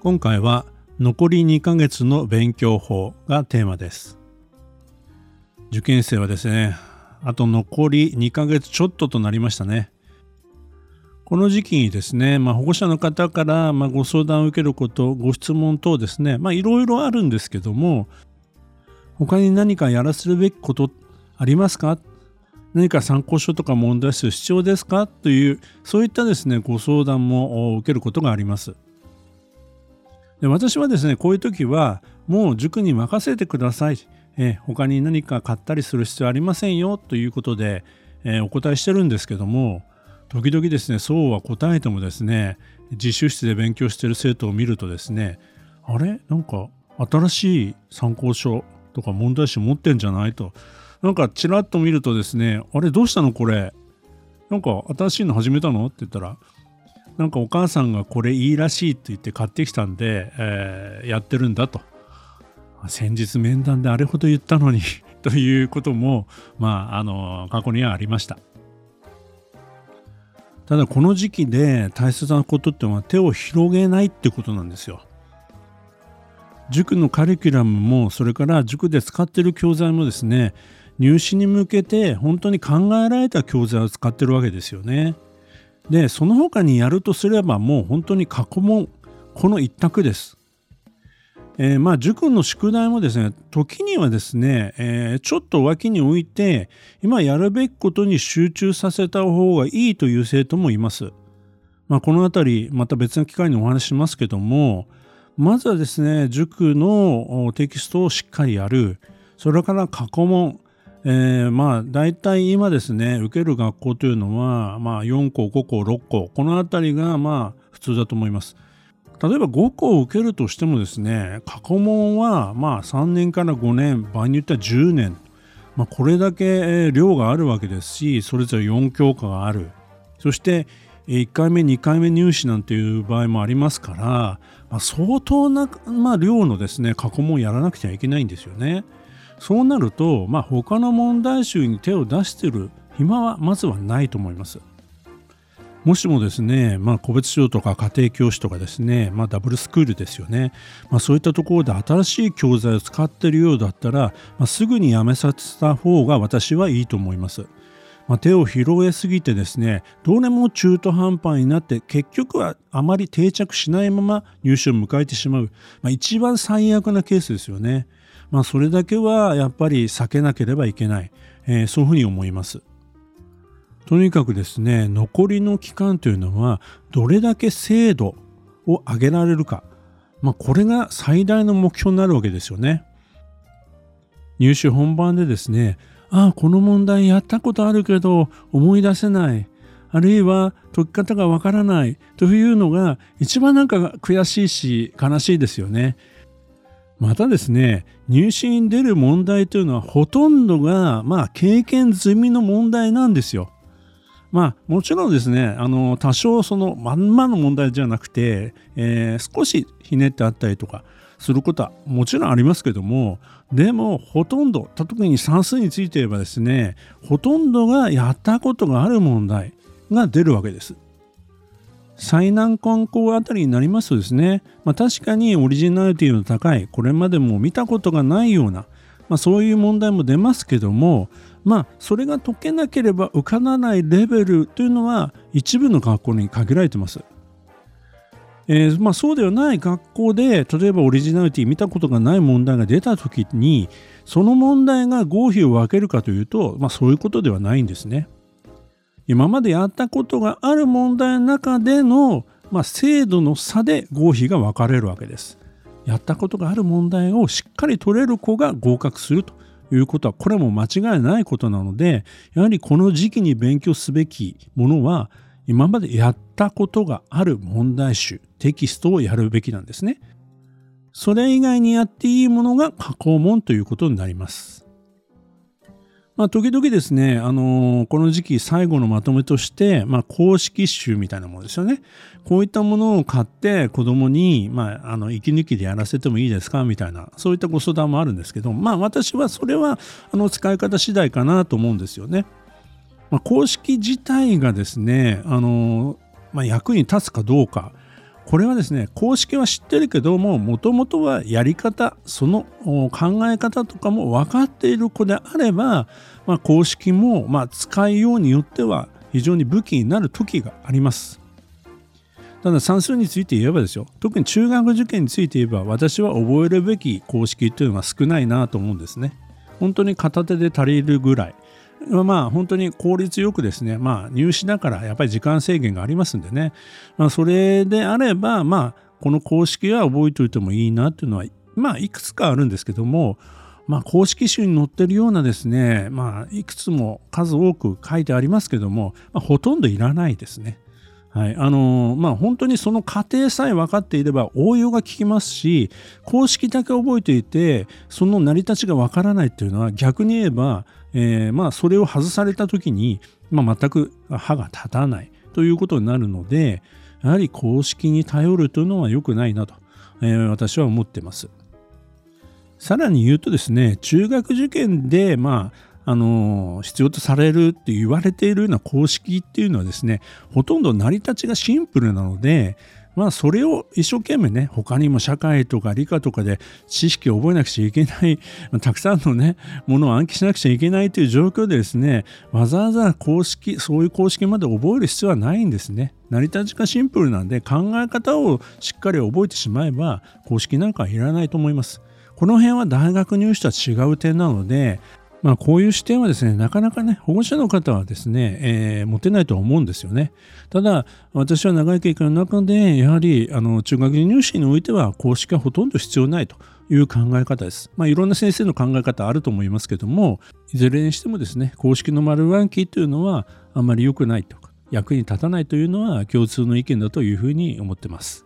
今回は残り2ヶ月の勉強法がテーマです。受験生はですねあと残り2ヶ月ちょっととなりましたね。この時期にですね、まあ、保護者の方から、ま、ご相談を受けること、ご質問等ですね、まあ、いろいろあるんですけども、他に何かやらせるべきことありますか？何か参考書とか問題集必要ですか？という、そういったですね、ご相談も受けることがあります。で私はですね、こういう時は、もう塾に任せてください。え他に何か買ったりする必要ありませんよ。ということで、えお答えしてるんですけども、時々ですねそうは答えてもですね自習室で勉強してる生徒を見るとですねあれ？なんか新しい参考書とか問題集持ってんじゃない？と。なんかちらっと見るとですねあれどうしたのこれ？なんか新しいの始めたの？って言ったらなんかお母さんがこれいいらしいって言って買ってきたんで、えー、やってるんだと先日面談であれほど言ったのに ということもまああの過去にはありましたただこの時期で大切なことってのは手を広げないってことなんですよ。塾のカリキュラムもそれから塾で使ってる教材もですね入試に向けて本当に考えられた教材を使ってるわけですよね。でその他にやるとすればもう本当に過去問この一択です。えー、まあ塾の宿題もですね時にはですね、えー、ちょっと脇に置いて今やるべきことに集中させた方がいいという生徒もいます。まあ、この辺りまた別の機会にお話ししますけどもまずはですね塾のテキストをしっかりやるそれから過去問えー、まあ大体今ですね受ける学校というのは、まあ、4校5校6校この辺りがまあ普通だと思います。例えば5校受けるとしてもですね過去問はまあ3年から5年場合によっては10年、まあ、これだけ量があるわけですしそれぞれ4教科があるそして1回目2回目入試なんていう場合もありますから、まあ、相当な、まあ、量のですね過去問をやらなくちゃいけないんですよね。そうなると、まあ、他の問題集に手を出してる暇はまずはないと思います。もしもですね、まあ、個別指導とか家庭教師とかですね、まあ、ダブルスクールですよね、まあ、そういったところで新しい教材を使っているようだったら、まあ、すぐにやめさせた方が私はいいと思います。まあ、手を広げすぎてですねどれも中途半端になって結局はあまり定着しないまま入試を迎えてしまう、まあ、一番最悪なケースですよね。まあ、それだけはやっぱり避けなければいけない、えー、そういうふうに思います。とにかくですね残りの期間というのはどれだけ精度を上げられるか、まあ、これが最大の目標になるわけですよね。入試本番でですねああこの問題やったことあるけど思い出せないあるいは解き方がわからないというのが一番なんか悔しいし悲しいですよね。またですね入試に出る問題というのはほとんどがまあ経験済みの問題なんですよ。まあもちろんですねあの多少そのまんまの問題じゃなくて、えー、少しひねってあったりとかすることはもちろんありますけどもでもほとんど特に算数について言えばですねほとんどがやったことがある問題が出るわけです。最難関校あたりになりますとですね、まあ、確かにオリジナリティの高いこれまでも見たことがないような、まあ、そういう問題も出ますけどもまあそれが解けなければ受からないレベルというのは一部の学校に限られてます。えー、まあ、そうではない学校で例えばオリジナリティ見たことがない問題が出た時にその問題が合否を分けるかというと、まあ、そういうことではないんですね。今までやったことがある問題の中での、まあ、精度の差で合否が分かれるわけです。やったことがある問題をしっかり取れる子が合格するということはこれも間違いないことなのでやはりこの時期に勉強すべきものは今までやったことがある問題集、テキストをやるべきなんですね。それ以外にやっていいものが加工問ということになります。まあ、時々ですね、あのー、この時期最後のまとめとして、まあ、公式集みたいなものですよね。こういったものを買って子供に、まあ、あの、息抜きでやらせてもいいですかみたいな、そういったご相談もあるんですけど、まあ、私はそれは、あの、使い方次第かなと思うんですよね。まあ、公式自体がですね、あのー、まあ、役に立つかどうか、これはですね公式は知ってるけどももともとはやり方その考え方とかも分かっている子であれば、まあ、公式もまあ使いようによっては非常に武器になる時があります。ただ算数について言えばですよ特に中学受験について言えば私は覚えるべき公式というのが少ないなと思うんですね。本当に片手で足りるぐらい。まあ本当に効率よくですね、まあ入試だからやっぱり時間制限がありますんでね、まあそれであれば、まあこの公式は覚えておいてもいいなっていうのは、まあいくつかあるんですけども、まあ公式集に載ってるようなですね、まあいくつも数多く書いてありますけども、まあ、ほとんどいらないですね。はい、あのまあ本当にその過程さえ分かっていれば応用が効きますし公式だけ覚えていてその成り立ちが分からないっていうのは逆に言えばえー、まあそれを外された時に、まあ、全く歯が立たないということになるのでやはり公式に頼るというのは良くないなと、えー、私は思ってます。さらに言うとですね中学受験でまああの必要とされるって言われているような公式っていうのはですねほとんど成り立ちがシンプルなのでまあそれを一生懸命ね他にも社会とか理科とかで知識を覚えなくちゃいけない たくさんのねものを暗記しなくちゃいけないという状況でですねわざわざ公式そういう公式まで覚える必要はないんですね。成り立ちがシンプルなんで考え方をしっかり覚えてしまえば公式なんかはいらないと思います。この辺は大学入試とは違う点なのでまあ、こういう視点はですね、なかなかね、保護者の方はですね、えー、持てないとは思うんですよね。ただ、私は長い経験の中で、やはり、あの、中学入試においては、公式はほとんど必要ないという考え方です。まあ、いろんな先生の考え方あると思いますけども、いずれにしてもですね、公式の丸暗記というのは、あまり良くないとか、役に立たないというのは共通の意見だというふうに思ってます。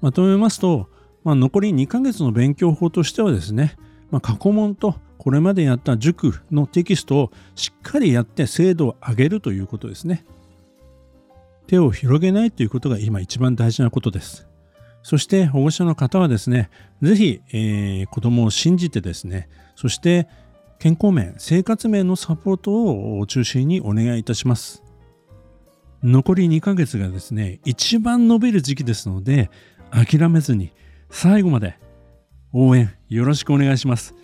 まとめますと、まあ、残り2ヶ月の勉強法としてはですね、まあ、過去問とこれまでやった塾のテキストをしっかりやって精度を上げるということですね。手を広げないということが今一番大事なことです。そして保護者の方はですね、ぜひ、えー、子供を信じてですね、そして健康面、生活面のサポートを中心にお願いいたします。残り2ヶ月がですね、一番伸びる時期ですので、諦めずに最後まで応援よろしくお願いします。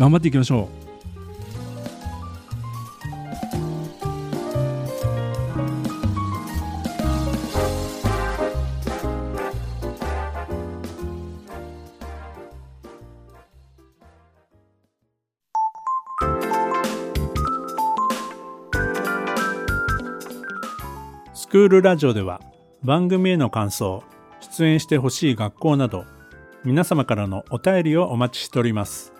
頑張っていきましょうスクールラジオでは番組への感想、出演してほしい学校など皆様からのお便りをお待ちしております。